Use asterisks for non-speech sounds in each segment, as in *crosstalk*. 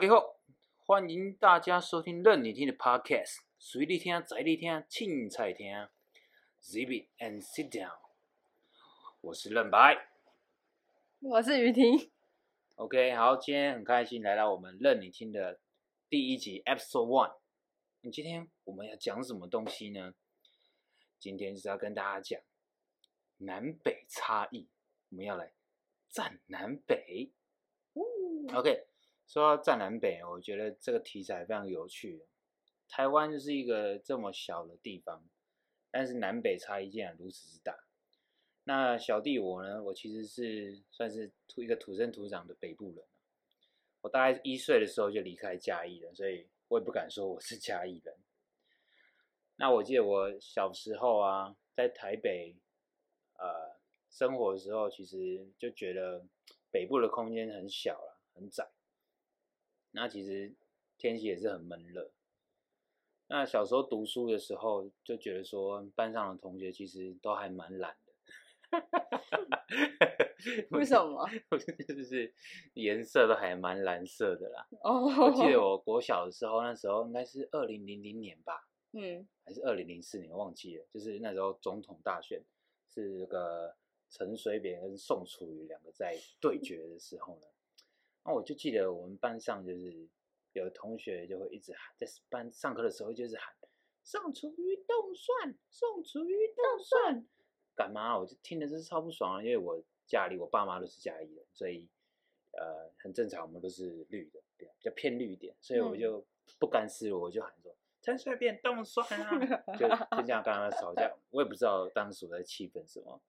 大家好，欢迎大家收听任你听的 Podcast，随你听，在你听，青菜听，Zip it and sit down。我是任白我是雨婷。，OK，好，今天很开心来到我们任你听的第一集 Episode One。那今天我们要讲什么东西呢？今天是要跟大家讲南北差异，我们要来战南北。OK，说到战南北，我觉得这个题材非常有趣。台湾就是一个这么小的地方，但是南北差异竟然如此之大。那小弟我呢，我其实是算是土一个土生土长的北部人。我大概一岁的时候就离开嘉义了，所以我也不敢说我是嘉义人。那我记得我小时候啊，在台北呃生活的时候，其实就觉得北部的空间很小了，很窄。那其实天气也是很闷热。那小时候读书的时候，就觉得说班上的同学其实都还蛮懒的。*laughs* 为什么？*laughs* 就是颜色都还蛮蓝色的啦。哦，我记得 *laughs* 我国小的时候，那时候应该是二零零零年吧，嗯还是二零零四年，忘记了。就是那时候总统大选是那个陈水扁跟宋楚瑜两个在对决的时候呢，那我就记得我们班上就是有同学就会一直喊，在班上课的时候就是喊宋楚瑜动算，宋楚瑜动算，干嘛？我就听的真是超不爽啊，因为我家里我爸妈都是嘉义人，所以呃很正常，我们都是绿的，比较偏绿一点，所以我嗯就不甘示弱，我就喊说陈水扁动算啊，*laughs* 就就这样跟他们吵架。我也不知道当时我在气愤什么，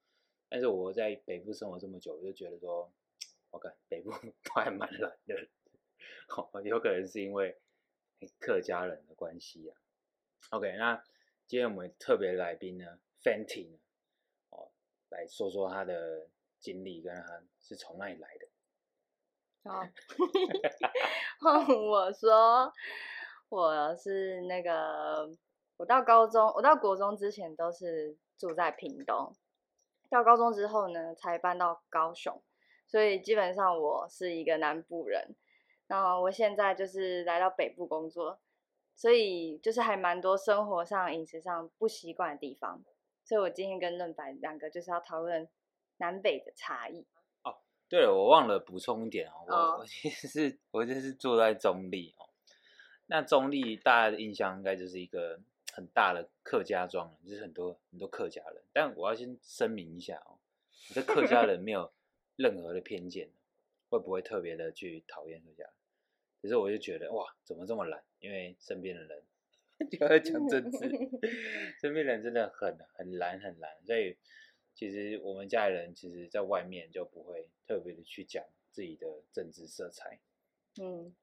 但是我在北部生活这么久，我就觉得说，我看北部 *laughs* 都还蛮懒的，哦，有可能是因为客家人的关系啊。OK，那今天我们特别来宾呢，Fenty 呢，哦，来说说他的经历跟他是从哪里来的。好，*laughs* *laughs* 我说，我是那个，我到高中，我到国中之前都是住在屏东，到高中之后呢，才搬到高雄，所以基本上我是一个南部人。那我现在就是来到北部工作，所以就是还蛮多生活上、饮食上不习惯的地方。所以我今天跟润白两个就是要讨论南北的差异。哦对了，我忘了补充一点哦，我、哦我其实是我就是住在中立哦。那中立大家的印象应该就是一个很大的客家庄人，就是很多很多客家人。但我要先声明一下哦，我对客家人没有任何的偏见，会不会特别的去讨厌客家人？可是我就觉得哇，怎么这么懒？因为身边的人 *laughs* 就要讲政治，*laughs* 身边人真的很很懒很懒，所以其实我们家里人其实在外面就不会特别的去讲自己的政治色彩。嗯，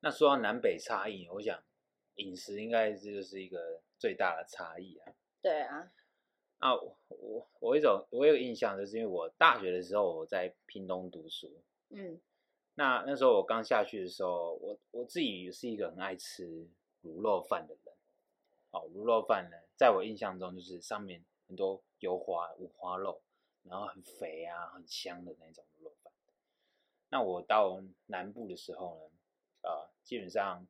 那说到南北差异，我想饮食应该这就是一个最大的差异啊。对啊，啊，我我我有一种我有印象，就是因为我大学的时候我在屏东读书，嗯那那时候我刚下去的时候，我我自己是一个很爱吃卤肉饭的人。哦，卤肉饭呢，在我印象中就是上面很多油花五花肉，然后很肥啊，很香的那种卤肉饭。那我到南部的时候呢，呃，基本上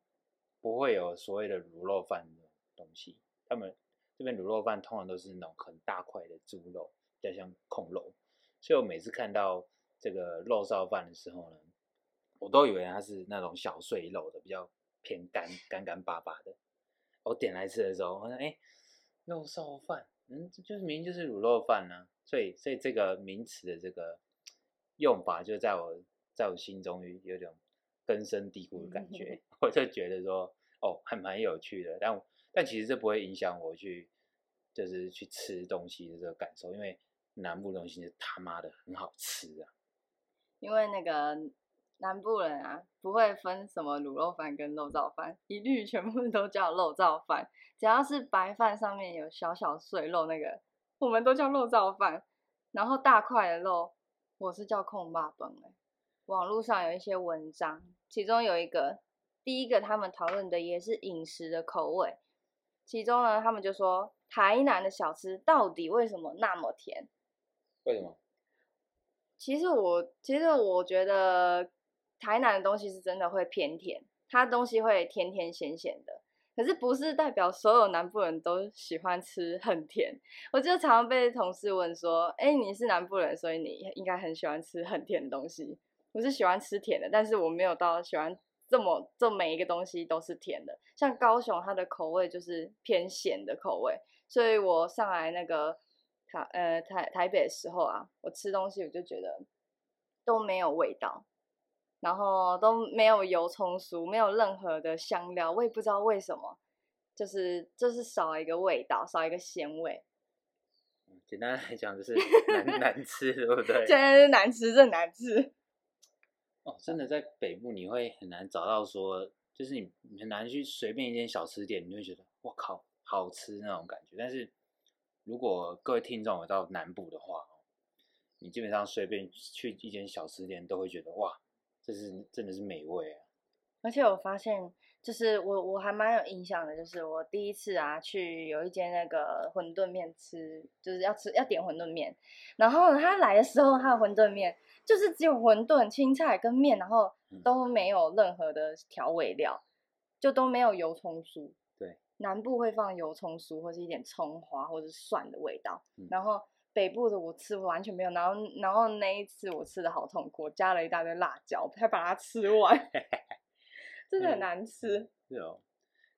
不会有所谓的卤肉饭这种东西。他们这边卤肉饭通常都是那种很大块的猪肉，比较像控肉。所以我每次看到这个肉臊饭的时候呢，我都以为它是那种小碎肉的，比较偏干干干巴巴的。我点来吃的时候，我说：“哎、肉臊饭，嗯，这就是明明就是卤肉饭呢、所以，所以这个名词的这个用法，就在我在我心中有有点根深蒂固的感觉。*laughs* 我就觉得说，哦，还蛮有趣的。但但其实这不会影响我去就是去吃东西的这个感受，因为南部东西是他妈的很好吃啊。因为那个南部人啊，不会分什么卤肉饭跟肉燥饭，一律全部都叫肉燥饭。只要是白饭上面有小小碎肉，那个我们都叫肉燥饭。然后大块的肉，我是叫控霸本哎。网络上有一些文章，其中有一个，第一个他们讨论的也是饮食的口味，其中呢，他们就说台南的小吃到底为什么那么甜？为什么？其实我其实我觉得台南的东西是真的会偏甜，它东西会甜甜咸咸的。可是不是代表所有南部人都喜欢吃很甜，我就常常被同事问说：“哎，你是南部人，所以你应该很喜欢吃很甜的东西。”我是喜欢吃甜的，但是我没有到喜欢这么这每一个东西都是甜的。像高雄，它的口味就是偏咸的口味，所以我上来那个台呃台台北的时候啊，我吃东西我就觉得都没有味道。然后都没有油葱酥，没有任何的香料，我也不知道为什么，就是就是少一个味道，少一个鲜味。简单来讲就是 *laughs* 难难吃，对不对？*laughs* 简单是难吃，真难吃。真的在北部你会很难找到说，就是你很难去随便一间小吃店，你会觉得我靠好吃那种感觉。但是如果各位听众有到南部的话，你基本上随便去一间小吃店都会觉得哇。这是真的是美味啊！而且我发现，就是我我还蛮有印象的，就是我第一次啊去有一间那个馄饨面吃，就是要吃要点馄饨面，然后他来的时候，他的馄饨面就是只有馄饨、青菜跟面，然后都没有任何的调味料，就都没有油葱酥。对，南部会放油葱酥，或是一点葱花或者蒜的味道，然后。北部的我吃完全没有，然后然后那一次我吃的好痛苦，加了一大堆辣椒才把它吃完，*laughs* 真的很难吃。是哦，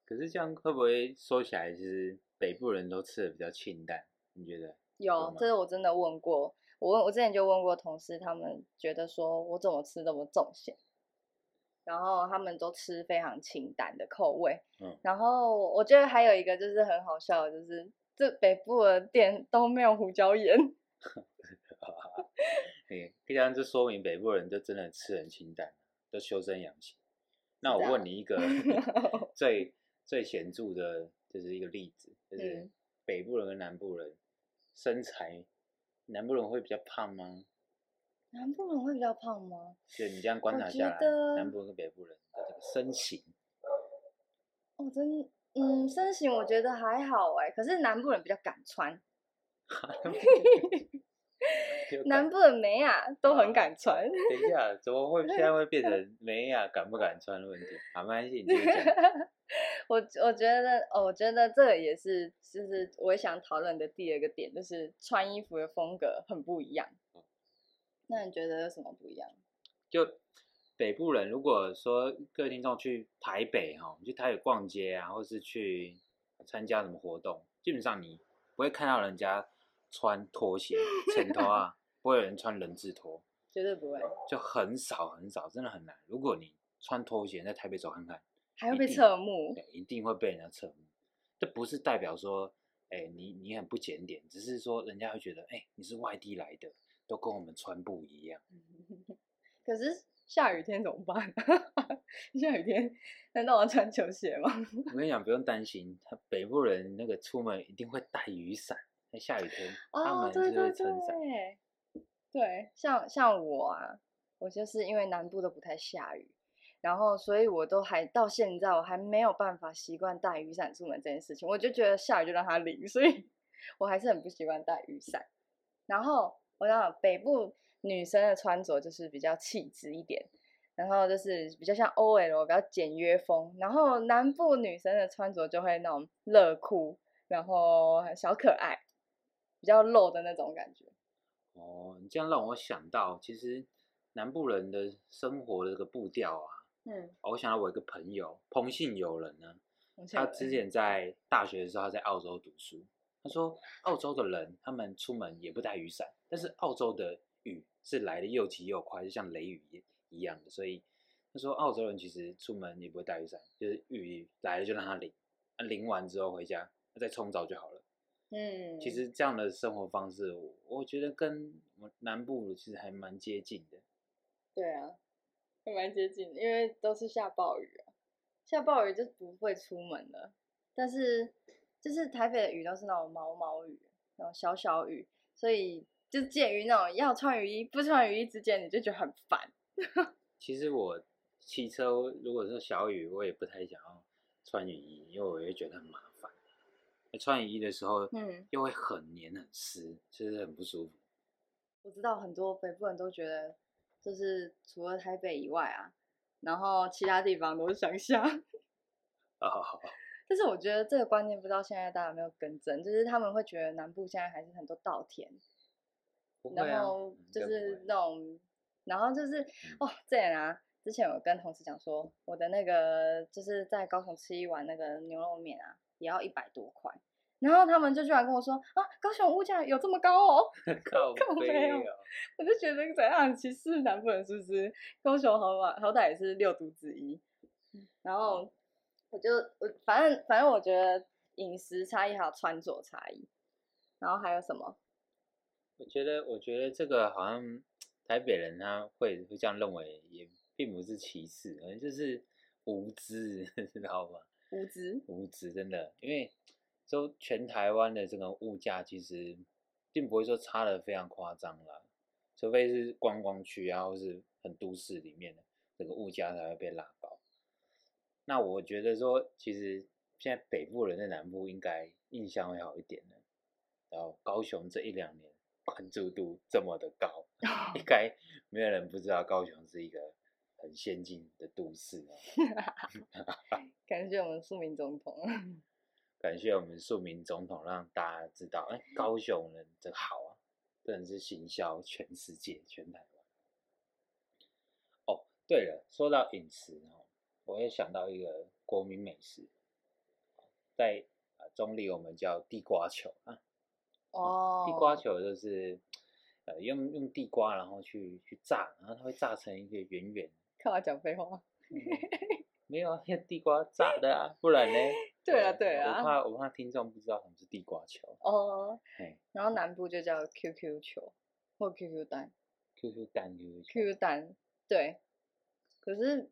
可是这样会不会说起来，其实北部人都吃的比较清淡？你觉得？有，这个我真的问过，我问我之前就问过同事，他们觉得说我怎么吃这么重咸，然后他们都吃非常清淡的口味。嗯，然后我觉得还有一个就是很好笑的，就是。这北部的店都没有胡椒盐，*laughs* 哎，这样就说明北部人就真的吃很清淡，都修身养性。那我问你一个 *laughs* 最最显著的，就是一个例子，就是北部人跟南部人身材，南部人会比较胖吗？南部人会比较胖吗？就你这样观察下来，南部人跟北部人的这个身形，哦，真。嗯，身形我觉得还好哎，可是南部人比较敢穿。*laughs* *laughs* 南部的美雅都很敢穿。等一下，怎么会现在会变成 *laughs* 美雅敢不敢穿的问题？好，没关系，你。*laughs* 我我觉得，哦，我觉得这个也是，就是我想讨论的第二个点，就是穿衣服的风格很不一样。那你觉得有什么不一样？就。北部人如果说各位听众去台北哈，去台北逛街啊，或是去参加什么活动，基本上你不会看到人家穿拖鞋、衬拖啊，不会有人穿人字拖，绝对不会，就很少很少，真的很难。如果你穿拖鞋在台北走看看，还会被侧目，对，一定会被人家侧目。这不是代表说，哎，你你很不检点，只是说人家会觉得，哎，你是外地来的，都跟我们穿不一样。*laughs* 可是。下雨天怎么办？*laughs* 下雨天难道我要穿球鞋吗？我跟你讲，不用担心，他北部人那个出门一定会带雨伞。在下雨天，他们就会撑伞。对，像像我啊，我就是因为南部都不太下雨，然后所以我都还到现在我还没有办法习惯带雨伞出门这件事情。我就觉得下雨就让它淋，*laughs* 所以我还是很不习惯带雨伞。然后我想北部。女生的穿着就是比较气质一点，然后就是比较像 OL，比较简约风。然后南部女生的穿着就会那种热裤，然后小可爱，比较露的那种感觉。哦，你这样让我想到，其实南部人的生活的这个步调啊，嗯，我想到我一个朋友，彭姓友人呢，他之前在大学的时候他在澳洲读书，他说澳洲的人他们出门也不带雨伞，但是澳洲的雨。是来的又急又快，就像雷雨一样的，所以他说澳洲人其实出门也不会带雨伞，就是雨来了就让他淋，淋完之后回家再冲澡就好了。嗯，其实这样的生活方式，我觉得跟南部其实还蛮接近的。对啊，还蛮接近，因为都是下暴雨啊，下暴雨就不会出门了。但是就是台北的雨都是那种毛毛雨，那种小小雨，所以。就介于那种要穿雨衣不穿雨衣之间，你就觉得很烦。*laughs* 其实我骑车如果是小雨，我也不太想要穿雨衣，因为我会觉得很麻烦。穿雨衣的时候，嗯，又会很黏很湿，其实很不舒服。我知道很多北部人都觉得，就是除了台北以外啊，然后其他地方都是乡下。*laughs* 哦，但是我觉得这个观念不知道现在大家有没有更正，就是他们会觉得南部现在还是很多稻田，啊然后嗯就是那种，然后就是哦，这样啊，之前有跟同事讲说，我的那个就是在高雄吃一碗那个牛肉面啊，也要一百多块，然后他们就居然跟我说啊，高雄物价有这么高哦，*laughs* 靠靠背背哦哦，我就觉得怎样歧视南部人是不是？高雄好歹好歹也是六都之一，然后我就我反正反正我觉得饮食差异还有穿着差异，然后还有什么？我觉得，我觉得这个好像台北人他会会这样认为，也并不是歧视，而就是无知，*laughs* 知道吗？无知，无知真的，因为就全台湾的这个物价其实并不会说差的非常夸张啦，除非是观光区啊，或是很都市里面的这个物价才会被拉高。那我觉得说，其实现在北部人在南部应该印象会好一点的。然后高雄这一两年关注度这么的高，应 *laughs* 该没有人不知道高雄是一个很先进的都市哦。*laughs* 感谢我们庶民总统。*laughs* 感谢我们庶民总统，让大家知道，哎，高雄人真好啊，真的是行销全世界、全台湾。哦，对了，说到饮食哦，我也想到一个国民美食，在啊中立我们叫地瓜球啊，哦，地瓜球就是呃用用地瓜然后去去炸，然后它会炸成一个圆圆，看我讲废话。没有啊，*laughs* 用地瓜炸的啊，不然呢？*laughs* 对啊对啊我怕我怕听众不知道什么是地瓜球，哦，嘿然后南部就叫 QQ 球或 QQ 蛋，QQ 蛋 QQ 蛋，对。可是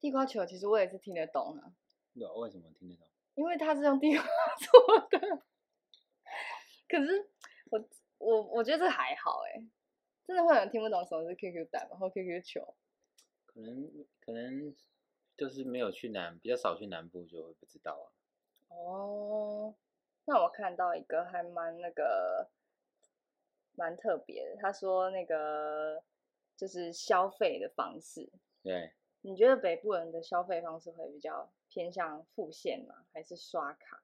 地瓜球其实我也是听得懂啊，对啊，为什么听得懂？因为它是用地瓜 *laughs* 做的。可是我我我觉得这还好哎、真的会有人听不懂什么是 QQ 蛋吗？或 QQ 球？可能可能就是没有去南，比较少去南部，就会不知道啊。哦，那我看到一个还蛮那个蛮特别的，他说那个就是消费的方式，对，你觉得北部人的消费方式会比较偏向付现吗？还是刷卡？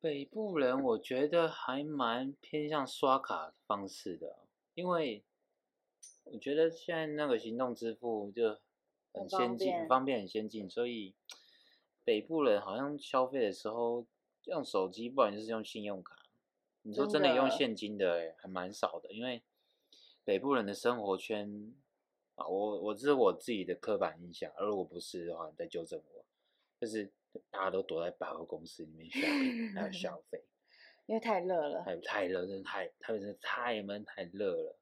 北部人我觉得还蛮偏向刷卡方式的，因为我觉得现在那个行动支付就很先进，很方便，很先进，所以北部人好像消费的时候用手机，不然就是用信用卡。你说真真的用现金的、欸，还蛮少的，因为北部人的生活圈啊，我我这是我自己的刻板印象，而如果不是的话，你再纠正我。就是大家都躲在百货公司里面 shopping，还有消 *laughs* 费，因为太热了还。太热，真的太，特别是太闷太热了，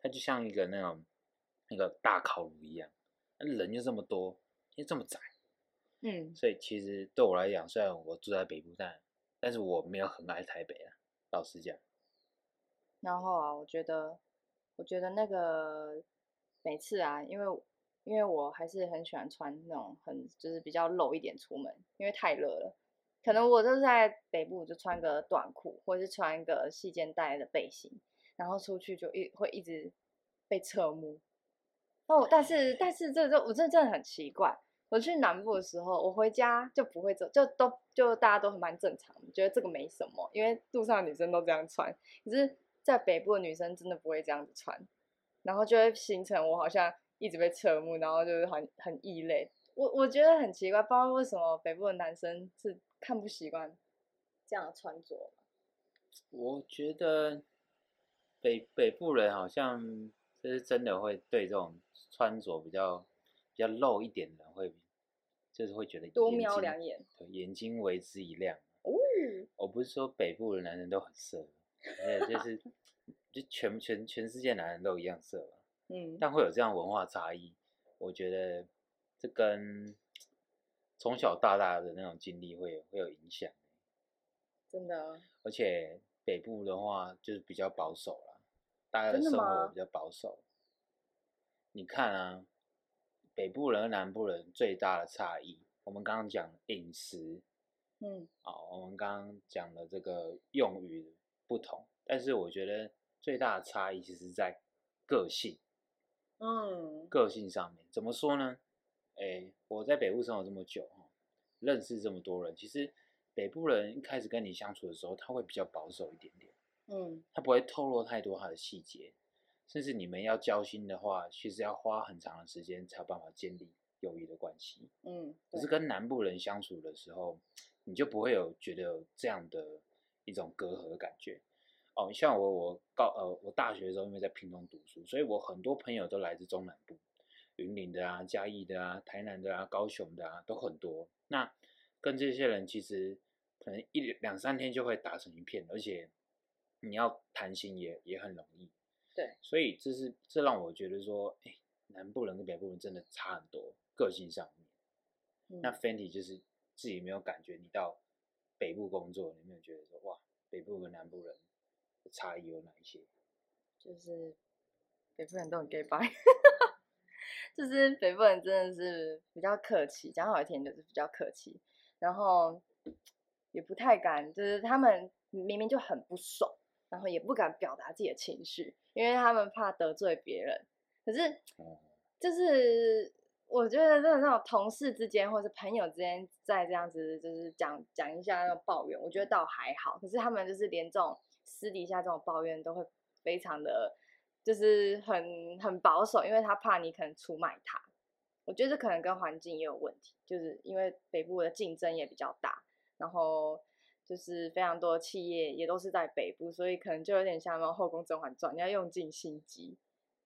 它就像一个那种那个大烤炉一样，那人就这么多，又这么窄，嗯，所以其实对我来讲，虽然我住在北部，但但是我没有很爱台北啊，老实讲。然后啊，我觉得，我觉得那个每次啊，因为因为我还是很喜欢穿那种很就是比较露一点出门，因为太热了。可能我就是在北部就穿个短裤，或者是穿一个细肩带的背心，然后出去就一会一直被侧目。哦，但是但是这这我这真的很奇怪。我去南部的时候，我回家就不会这，就都就大家都蛮正常，觉得这个没什么，因为路上女生都这样穿。可是，在北部的女生真的不会这样子穿，然后就会形成我好像一直被侧目，然后就是很很异类。我我觉得很奇怪，不知道为什么北部的男生是看不习惯这样的穿着。我觉得北北部人好像就是真的会对这种穿着比较比较露一点的人会，就是会觉得多瞄两眼，对，眼睛为之一亮。哦，我不是说北部的男人都很色，没有，就 *laughs* 是就全全全世界男人都一样色嘛，嗯，但会有这样文化差异，我觉得这跟从小到大的那种经历会有会有影响。真的，而且北部的话就是比较保守啦，大家的生活比较保守。你看啊，北部人和南部人最大的差异，我们刚刚讲饮食嗯，啊、我们刚刚讲的这个用语不同，但是我觉得最大的差异其实在个性，嗯，个性上面。怎么说呢？哎，我在北部生活这么久哈，认识这么多人，其实北部人一开始跟你相处的时候，他会比较保守一点点，嗯。他不会透露太多他的细节，甚至你们要交心的话，其实要花很长的时间才有办法建立友谊的关系。嗯，可是跟南部人相处的时候，你就不会有觉得有这样的一种隔阂的感觉。哦，像我，我高呃，我大学的时候因为在屏东读书，所以我很多朋友都来自中南部，云林的啊、嘉义的啊、台南的啊、高雄的啊，都很多。那跟这些人其实可能一两三天就会打成一片，而且你要谈心也也很容易。对，所以这是这让我觉得说，哎，南部人跟北部人真的差很多，个性上面。嗯那 Fenty 就是自己没有感觉，你到北部工作，你有没有觉得说哇，北部跟南部人的差异有哪一些？就是北部人都很 gay 白，*laughs* 就是北部人真的是比较客气，讲好听就是比较客气，然后也不太敢，就是他们明明就很不爽，然后也不敢表达自己的情绪，因为他们怕得罪别人。可是哦，就是我觉得真的那种同事之间或是朋友之间在这样子，就是讲讲一下那种抱怨，我觉得倒还好。可是他们就是连这种私底下这种抱怨都会非常的，就是很很保守，因为他怕你可能出卖他。我觉得这可能跟环境也有问题，就是因为北部的竞争也比较大，然后就是非常多企业也都是在北部，所以可能就有点像那种《后宫甄嬛传》，你要用尽心机，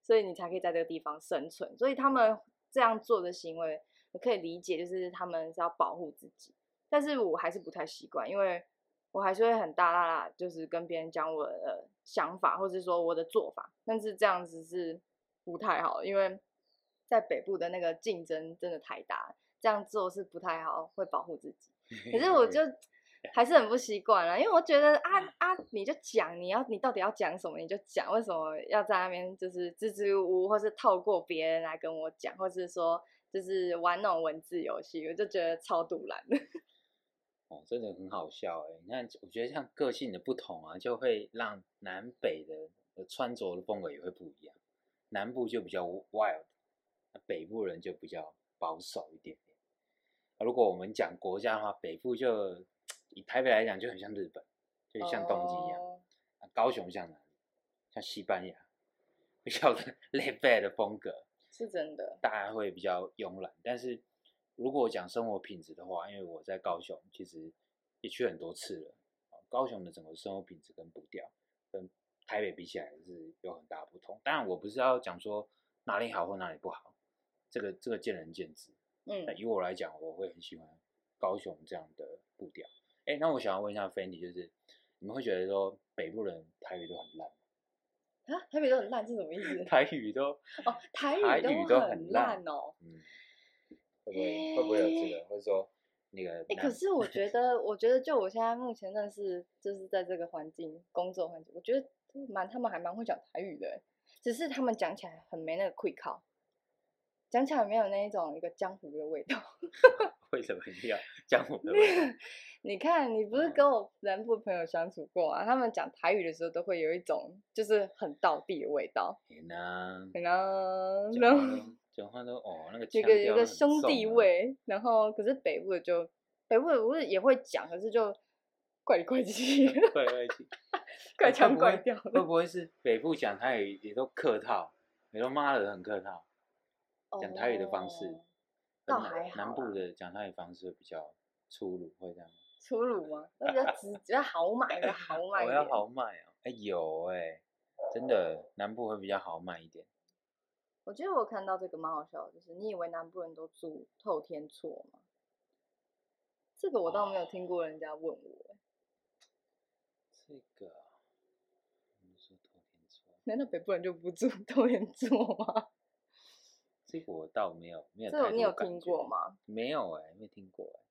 所以你才可以在这个地方生存。所以他们这样做的行为，我可以理解，就是他们是要保护自己。但是我还是不太习惯，因为我还是会很大大大，就是跟别人讲我的想法，或者说我的做法。但是这样子是不太好，因为在北部的那个竞争真的太大，这样做是不太好，会保护自己。可是我就还是很不习惯了，因为我觉得啊啊，你就讲你要你到底要讲什么你就讲，为什么要在那边就是支支吾吾，或是透过别人来跟我讲，或是说就是玩那种文字游戏，我就觉得超堵然的。*laughs* 哦，真的很好笑哎！你看，我觉得像个性的不同啊，就会让南北的的穿着的风格也会不一样。南部就比较 wild，那北部人就比较保守一点点。啊如果我们讲国家的话，北部就以台北来讲就很像日本，就像东京一样。高雄像哪里？像西班牙，比较 laid *laughs* back 的风格。是真的。大家会比较慵懒。但是如果讲生活品质的话，因为我在高雄其实也去很多次了，啊高雄的整个生活品质跟步调跟台北比起来是有很大不同。当然，我不是要讲说哪里好或哪里不好，这个这个见仁见智。嗯那以我来讲，我会很喜欢高雄这样的步调。哎，那我想要问一下 Fendi，就是你们会觉得说北部人台语都很烂吗？啊，台北都很烂是什么意思？*laughs* 台语都哦，台台语语都很很烂哦。嗯，会不会会不会有这个，或者说那个哎、南？可是我觉得，我觉得就我现在目前认识，就是在这个环境工作环境，我觉得蛮他们还蛮会讲台语的欸，只是他们讲起来很没那个 quick 靠，讲起来没有那一种一个江湖的味道。*laughs* 为什么一定要 *laughs* 江湖的味道？*laughs* 你看，你不是跟我南部朋友相处过啊？他们讲台语的时候都会有一种就是很道地的味道，天哪，然后讲然后话都讲话都哦，那个有个有个兄弟味，然后可是北部的就北部的不是也会讲，可是就怪里怪气，怪怪气，怪腔怪调的会不会是北部讲台语也都客套，也都骂的很客套，讲台语的方式倒还好南部的讲台语方式比较粗鲁，会这样。粗鲁吗？那比较直，比较豪迈，比较豪 *laughs* 迈一点。我要豪迈啊，哎有哎，真的南部会比较豪迈一点。我觉得我看到这个蛮好笑的，就是你以为南部人都住透天厝吗？这个我倒没有听过人家问我欸，这个啊，你说透天厝，难道北部人就不住 *laughs* 透天厝吗？这个我倒没有没有这太个你有听过吗？没有哎、没听过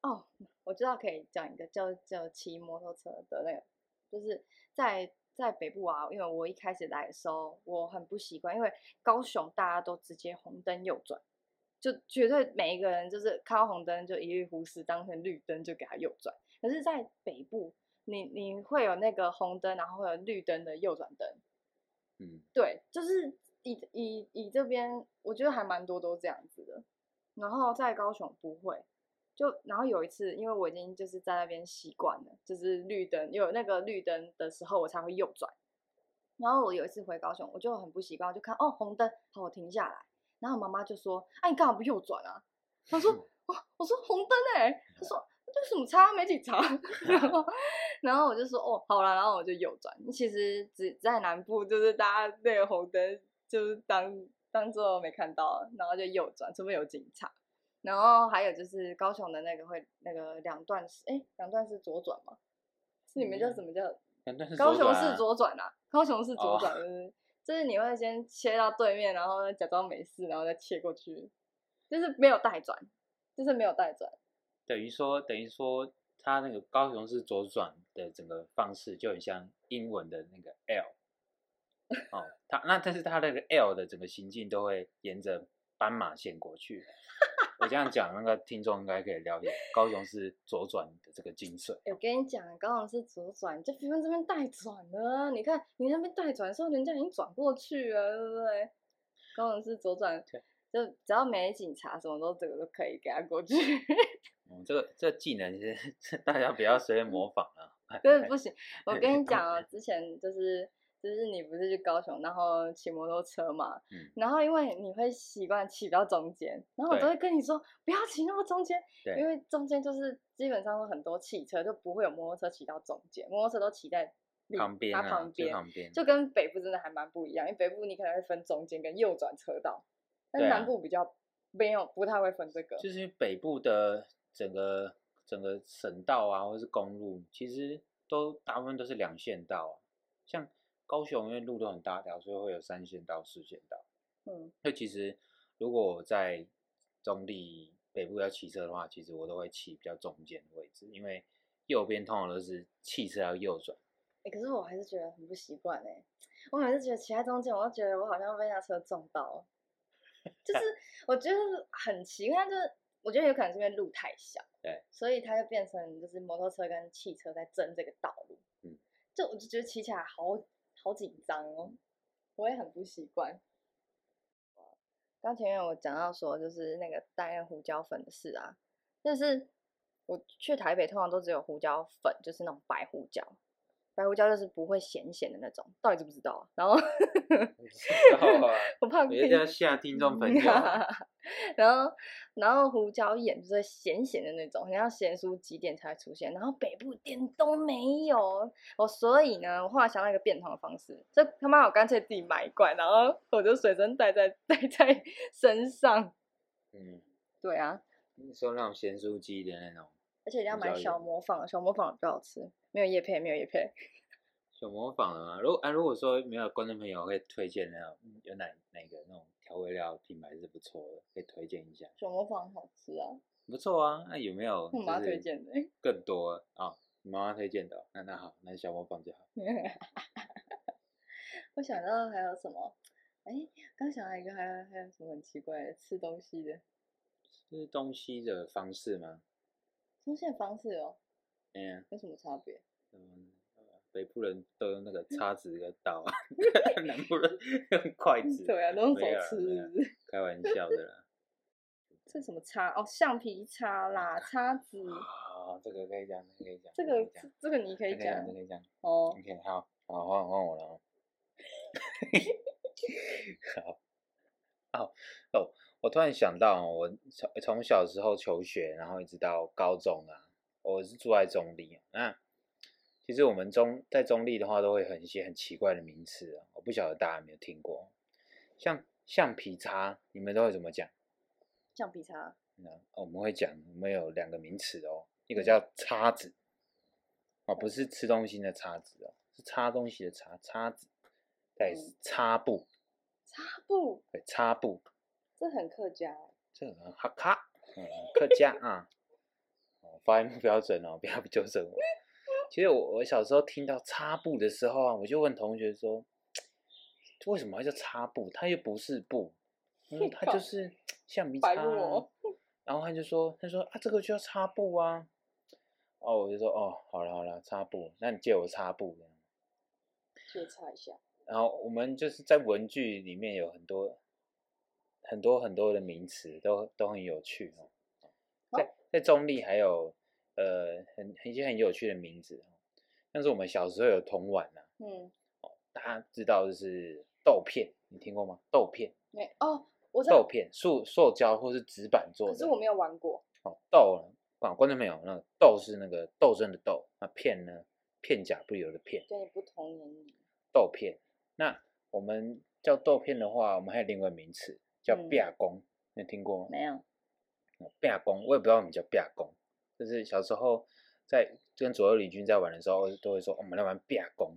哎、哦，我知道可以讲一个叫叫骑摩托车的那个，就是在在北部啊，因为我一开始来的时候我很不习惯，因为高雄大家都直接红灯右转，就绝对每一个人就是看到红灯就一律忽视，当成绿灯就给他右转。可是，在北部，你你会有那个红灯，然后会有绿灯的右转灯，嗯，对，就是以以以这边，我觉得还蛮多都这样子的。然后在高雄不会。就然后有一次，因为我已经就是在那边习惯了，就是绿灯有那个绿灯的时候，我才会右转。然后我有一次回高雄，我就很不习惯，我就看哦红灯，好我停下来。然后妈妈就说：“哎，你干嘛不右转啊？”她说：*laughs* “我我说红灯哎。*laughs* ”她说：“这什么差？没警察。*laughs* ”然后然后我就说：“哦，好了。”然后我就右转。其实只在南部，就是大家那个红灯就是当当做没看到，然后就右转，除非有警察。然后还有就是高雄的那个会那个两段式，哎，两段式左转吗？是你们叫什么叫？高雄市左转啊，高雄市左转，就是就是你会先切到对面，然后假装没事，然后再切过去，就是没有带转，就是没有带转。等于说，等于说，它那个高雄市左转的整个方式就很像英文的那个 L。哦，他那但是他那个 L 的整个行进都会沿着斑马线过去。我这样讲，那个听众应该可以了解高雄是左转的这个精髓。我跟你讲，高雄是左转，就不用这边带转了。你看你那边带转的时候，人家已经转过去了，对不对？高雄是左转，就只要没警察，什么都这个都可以给他过去。*laughs* 嗯，这个这个技能其实 *laughs* 大家不要随便模仿啊。*laughs* 真的不行，我跟你讲啊，之前就是。就是你不是去高雄，然后骑摩托车嘛，然后因为你会习惯骑到中间，然后我都会跟你说不要骑那么中间，因为中间就是基本上很多汽车，就不会有摩托车骑到中间，摩托车都骑在旁边，它旁边，就跟北部真的还蛮不一样，因为北部你可能会分中间跟右转车道，但南部比较没有，不太会分这个。就是北部的整个整个省道啊，或者是公路，其实都大部分都是两线道啊，像。高雄因为路都很大条，所以会有三线道、四线道。嗯，那其实如果我在中立北部要骑车的话，其实我都会骑比较中间的位置，因为右边通常都是汽车要右转。哎，可是我还是觉得很不习惯哎，我每次觉得骑在中间，我都觉得我好像被那车撞到，就是 *laughs* 我觉得很奇怪，就是我觉得有可能是因为路太小，对，所以它就变成就是摩托车跟汽车在争这个道路。嗯，就我就觉得骑起来好。好紧张哦，我也很不习惯。刚前面我讲到说，就是那个代言胡椒粉的事啊，但是我去台北通常都只有胡椒粉，就是那种白胡椒。白胡椒就是不会咸咸的那种，到底知不知道？然后 *laughs* *laughs* 我怕别人吓听众朋友。*laughs* 然后，然后胡椒盐就是咸咸的那种，好像咸酥几点才出现，然后北部店都没有。我所以呢，我后来想到一个变通的方式，就他妈我干脆自己买一罐，然后我就随身带在带在身上。嗯，对啊。你说那种咸酥鸡的那种。而且要买小模仿，小模仿比较好吃。没有叶配，没有叶配。*laughs* 小模仿的吗？如果啊，如果说没有观众朋友会推荐那种有哪哪个那种调味料品牌是不错的，可以推荐一下。小模仿好吃啊。不错啊，那有没有？我妈推荐的。*laughs* 更多啊，你妈妈推荐的。那那好，那小模仿就好。*laughs* 我想到还有什么？哎，刚想到一个，还有还有什么很奇怪的吃东西的？吃东西的方式吗？出现方式哦，嗯，有什么差别？嗯，北部人都用那个 *laughs* 叉子跟刀，*laughs* 南部人用筷子，对啊，都用手吃，开玩笑的啦。*laughs* 这什么叉？哦，橡皮叉啦，叉子。啊，这个可以讲，可以讲。这个这个你可以讲，可以讲。哦，OK，好，好换换我了哦。好，哦哦。我突然想到，我从从小时候求学，然后一直到高中啊，我是住在中立。那其实我们中在中立的话，都会很一些很奇怪的名词啊，我不晓得大家有没有听过，像橡皮擦，你们都会怎么讲？橡皮擦？那我们会讲，我们有两个名词哦，一个叫叉子，哦，不是吃东西的叉子哦，是擦东西的擦叉子，对，擦布。擦布？对，擦布。这很客家，这很哈卡，嗯，客家啊，发音不标准哦，不要纠正我。其实我我小时候听到擦布的时候啊，我就问同学说，为什么要叫擦布？它又不是布，嗯，它就 *laughs* 是橡皮擦。*laughs* 然后他就说，他说啊，这个就要擦布啊。哦，我就说哦，好了好了，擦布，那你借我擦布。借擦一下。然后我们就是在文具里面有很多。很多很多的名词都都很有趣哦。在在中立还有呃很一些很有趣的名字，像是我们小时候有铜碗呐、嗯，哦，大家知道就是豆片，你听过吗？豆片，没哦，我知道豆，片，塑塑胶或是纸板做的。可是我没有玩过。哦，豆呢，啊，观众朋友，那个豆是那个豆真的豆，那片呢，片甲不留的片，跟你不同年龄。豆片。那我们叫豆片的话，我们还有另外一个名词叫嗯壁公，你有听过吗？没有。壁公，我也不知道我们叫壁公，就是小时候在跟左右邻居在玩的时候，都会说我们来玩壁公。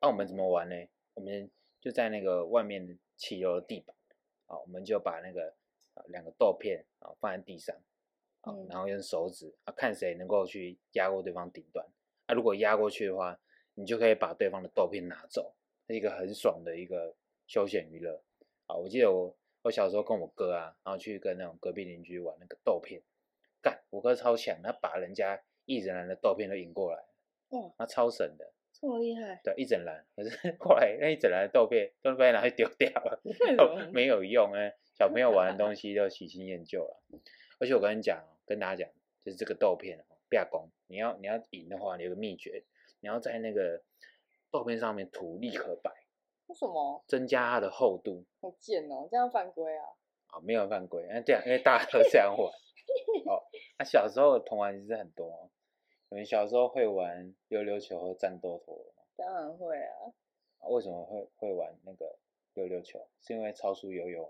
那、我们怎么玩呢？我们就在那个外面骑楼的地板，啊，我们就把那个啊两个豆片啊放在地上，啊，嗯然后用手指啊看谁能够去压过对方顶端。啊，如果压过去的话，你就可以把对方的豆片拿走，是一个很爽的一个休闲娱乐。啊，我记得我我小时候跟我哥啊，然后去跟那种隔壁邻居玩那个豆片，干，我哥超强，他把人家一整篮的豆片都赢过来，哇，他超神的。这么厉害？对，一整篮，可是 *laughs* 后来那一整篮的豆片都被拿去丢掉了，*laughs* 没有用哎。小朋友玩的东西都喜新厌旧了。而且我跟你讲哦，跟大家讲，就是这个豆片哦，不要攻，你要你要赢的话，你有个秘诀，你要在那个豆片上面涂立刻白，为什么？增加它的厚度好贱哦，这样犯规啊！啊，没有犯规，那这样因为大家都这样玩哦。那、小时候的童玩其实很多、哦，你们小时候会玩溜溜球和战斗陀螺吗？当然会啊。啊为什么会会玩那个溜溜球？是因为超速游泳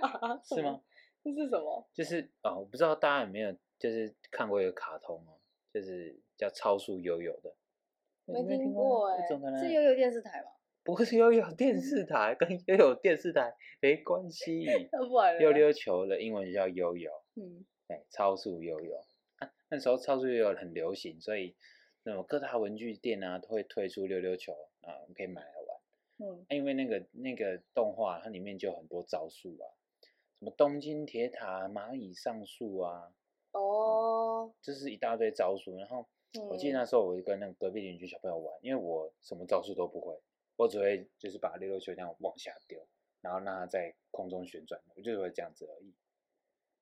吗？*laughs* 是吗？？这是什么？就是啊、我不知道大家有没有就是看过一个卡通哦，就是叫超速悠悠的，没听过哎？是悠悠电视台吗？不是悠悠电视台，跟悠悠电视台没关系。*laughs* 溜溜球的英文就叫悠悠，嗯，哎，超速悠悠。啊，那时候超速悠悠很流行，所以那种各大文具店啊都会推出溜溜球啊，你可以买来玩。嗯，因为那个那个动画它里面就有很多招数啊，什么东京铁塔、蚂蚁上树啊，哦，就是一大堆招数。然后我记得那嗯时候我就跟那个隔壁邻居小朋友玩，因为我什么招数都不会，我只会就是把溜溜球这样往下丢，然后让它在空中旋转，我就会这样子而已。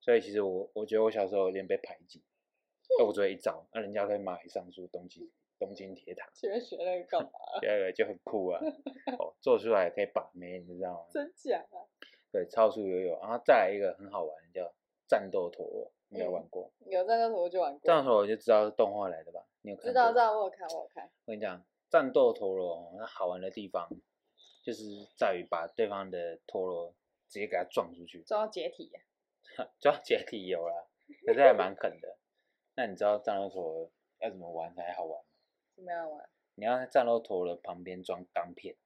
所以其实我我觉得我小时候有点被排挤，那我只会一招，那人家会蚂蚁上树、东京东京铁塔，学学那个干嘛？*laughs* 第二个就很酷啊，哦，做出来可以把妹，你知道吗？真假啊？对，超速游泳，然后再来一个很好玩的叫战斗陀螺，你有嗯玩过？有战斗陀螺就玩过，战斗陀螺就知道是动画来的吧？你有看过？知道知道，我有看我有看。我跟你讲，战斗陀螺哦它好玩的地方，就是在于把对方的陀螺直接给它撞出去，撞到解体，*laughs* 撞解体有啦，可是还蛮狠的。*laughs* 那你知道战斗陀螺要怎么玩才好玩吗？怎么样玩你要在战斗陀螺旁边装钢片，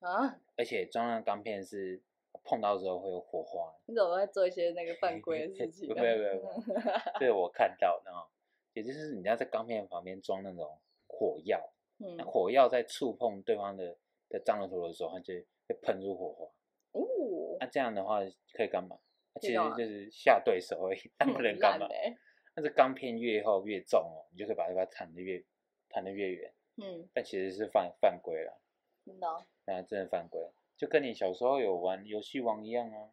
啊？而且装上钢片是碰到之后会有火花，你怎么会做一些那个犯规的事情啊？不会不会不这是我看到的哦。也就是你要在钢片旁边装那种火药，嗯那，火药在触碰对方的的战斗陀螺的时候，它就会喷出火花。哦，那、这样的话可以干嘛？其实就是吓对手而已，*laughs* 但不能干嘛烂。欸但是钢片越厚越重哦，你就可以把对方弹得越弹得越远。嗯，但其实是犯犯规了，真的哦，那真的犯规，就跟你小时候有玩游戏王一样啊。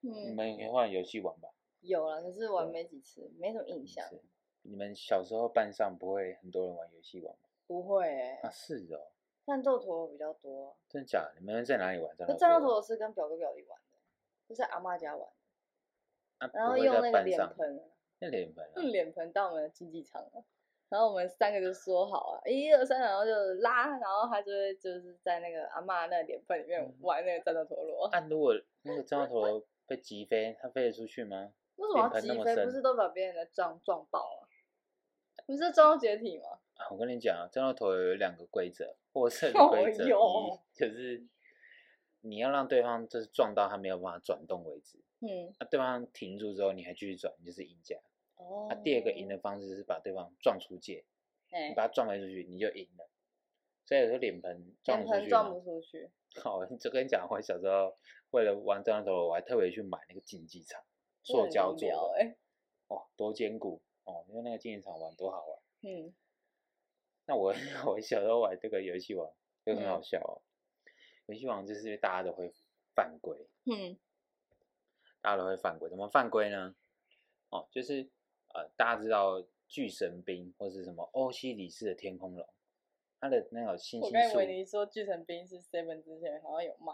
你嗯，们也可以玩游戏王吧？有了，可是玩没几次，没什么印象。是。你们小时候班上不会很多人玩游戏王吗？不会诶、啊，是哦，战斗陀螺比较多，真的假的？你们在哪里玩战斗那战斗陀陀螺？是跟表哥表弟玩的，就在阿妈家玩，啊，然后用那个脸盆啊，那脸盆啊，用脸盆当我们的竞技场了。然后我们三个就说好啊，一二三，然后就拉，然后他就会就是在那个阿妈那个脸盆里面嗯玩那个战斗陀螺。啊，如果那个战斗陀螺被击飞，它飞得出去吗？为什么要击飞？不是都把别人的撞撞爆了？不是撞到解体吗？啊，我跟你讲啊，战斗陀螺有两个规则，获胜哦规则一哟就是你要让对方就是撞到他没有办法转动为止，嗯，那、对方停住之后你还继续转，你就是赢家。哦。那、第二个赢的方式是把对方撞出界，哎你把他撞飞出去，你就赢了。所以有时候脸盆撞出去撞不？出去，好，就跟你讲，我小时候为了玩战斗陀螺，我还特别去买那个竞技场，塑胶做的，哎，哦，多坚固哦，因为那个竞技场玩多好玩。嗯，那我 *laughs* 我小时候玩这个游戏王就很好嗯笑哦，游戏王就是大家都会犯规，嗯，大家都会犯规。怎么犯规呢？哦，就是呃，大家知道巨神兵或是什么欧西里斯的天空龙，它的那个星我星数我以为你说巨神兵是 Seven 之前好像有卖，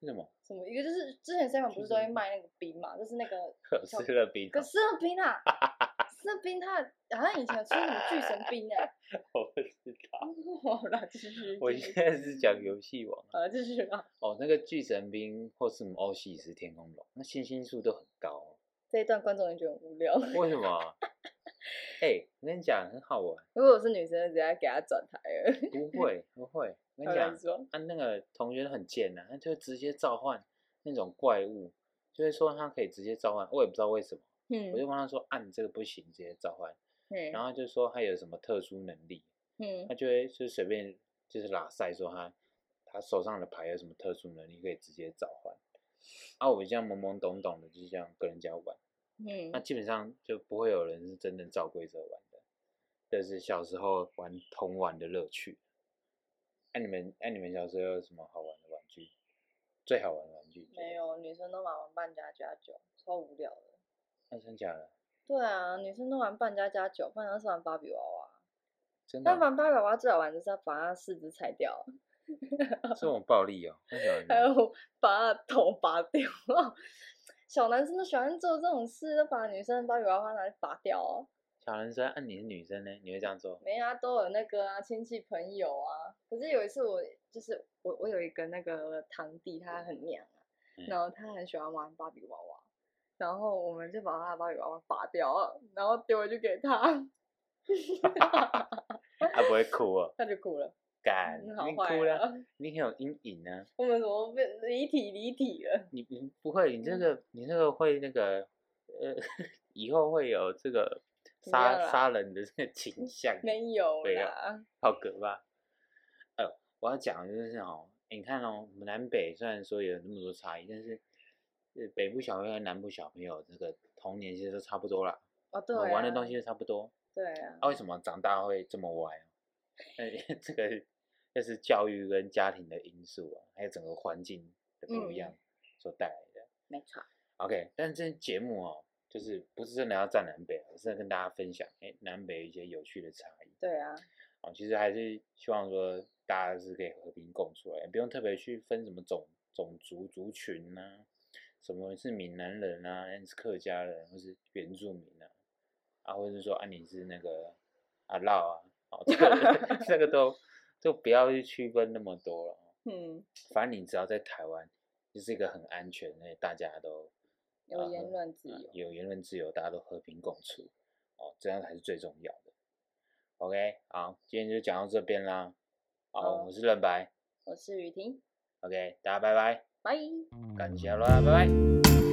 是什么？什么一个就是之前 Seven 不是都会卖那个冰嘛，就是那个可小斯乐冰可是了冰啊，*laughs* 那冰它好像以前出什么巨神兵哎、我不知道。*laughs* 好啦，继续，我现在是讲游戏王啊。好继续啊，哦，那个巨神兵或是什么欧西里斯天空龙，那星星数都很高哦、这一段观众也觉得很无聊。*laughs* 为什么？哎、我跟你讲，很好玩。如果我是女生，直接给他转台了。不会，不会。我跟你讲啊，那个同学很贱呐、他就直接召唤那种怪物，就会说他可以直接召唤，我也不知道为什么。嗯我就跟他说，啊，你这个不行，直接召唤。嗯然后他就说他有什么特殊能力，嗯他就会就随便就是拉塞说他他手上的牌有什么特殊能力可以直接召唤。啊，我这样懵懵懂懂的，就是这样跟人家玩。嗯那嗯，基本上就不会有人是真正照规则玩的，这是小时候玩童玩的乐趣。哎、你们哎、你们小时候有什么好玩的玩具？最好玩的玩具？没。有，女生都玩玩扮家家酒，超无聊的。那、真假的？对啊，女生都玩扮家家酒，不然是玩芭比娃娃。真的哦？但玩芭比娃娃最好玩的是要把它四肢拆掉，*laughs* 这种暴力哦？还有把它头拔掉。*laughs* 小男生都喜欢做这种事，都把女生芭比娃娃拿去拔掉哦。小男生，啊，你是女生呢？你会这样做？没啊，都有那个啊，亲戚朋友啊。可是有一次我就是我我有一个那个堂弟，他很娘啊，嗯然后他很喜欢玩芭比娃娃，然后我们就把他的芭比娃娃拔掉了，然后丢回去给他，*laughs* 他不会哭哦？*laughs* 他就哭了，干，嗯好你哭了，啊！你很有阴影啊、*laughs* 我们怎么变离体离体了？你你不会，你这嗯个你这个会那个呃，以后会有这个杀杀人的这个倾向。没有没有啦，好可怕。呃，我要讲的就是哦，你看哦，我们南北虽然说有那么多差异，但是呃北部小朋友和南部小朋友这个童年其实都差不多啦，哦对、我啊，玩的东西都差不多。对啊，啊，为什么长大会这么歪啊？呃，*laughs* 这个就是教育跟家庭的因素啊，还有整个环境的不一样所带来的。没错，OK，但是这节目哦，就是不是真的要站南北，而是在跟大家分享，哎，南北一些有趣的差异。对啊，哦，其实还是希望说大家是可以和平共处的，也不用特别去分什么种种族族群呐、什么是闽南人啊，是客家人，或是原住民啊，啊，或者是说啊你是那个阿绕啊，哦，这个 *laughs* 这个都就不要去区分那么多了。嗯，反正你只要在台湾，就是一个很安全的，大家都有言论自呃由，有言论自由，大家都和平共处，哦，这样才是最重要的。OK，好，今天就讲到这边啦。好，好我是任白我是雨婷，，OK，大家拜拜，拜。感谢啦，拜拜。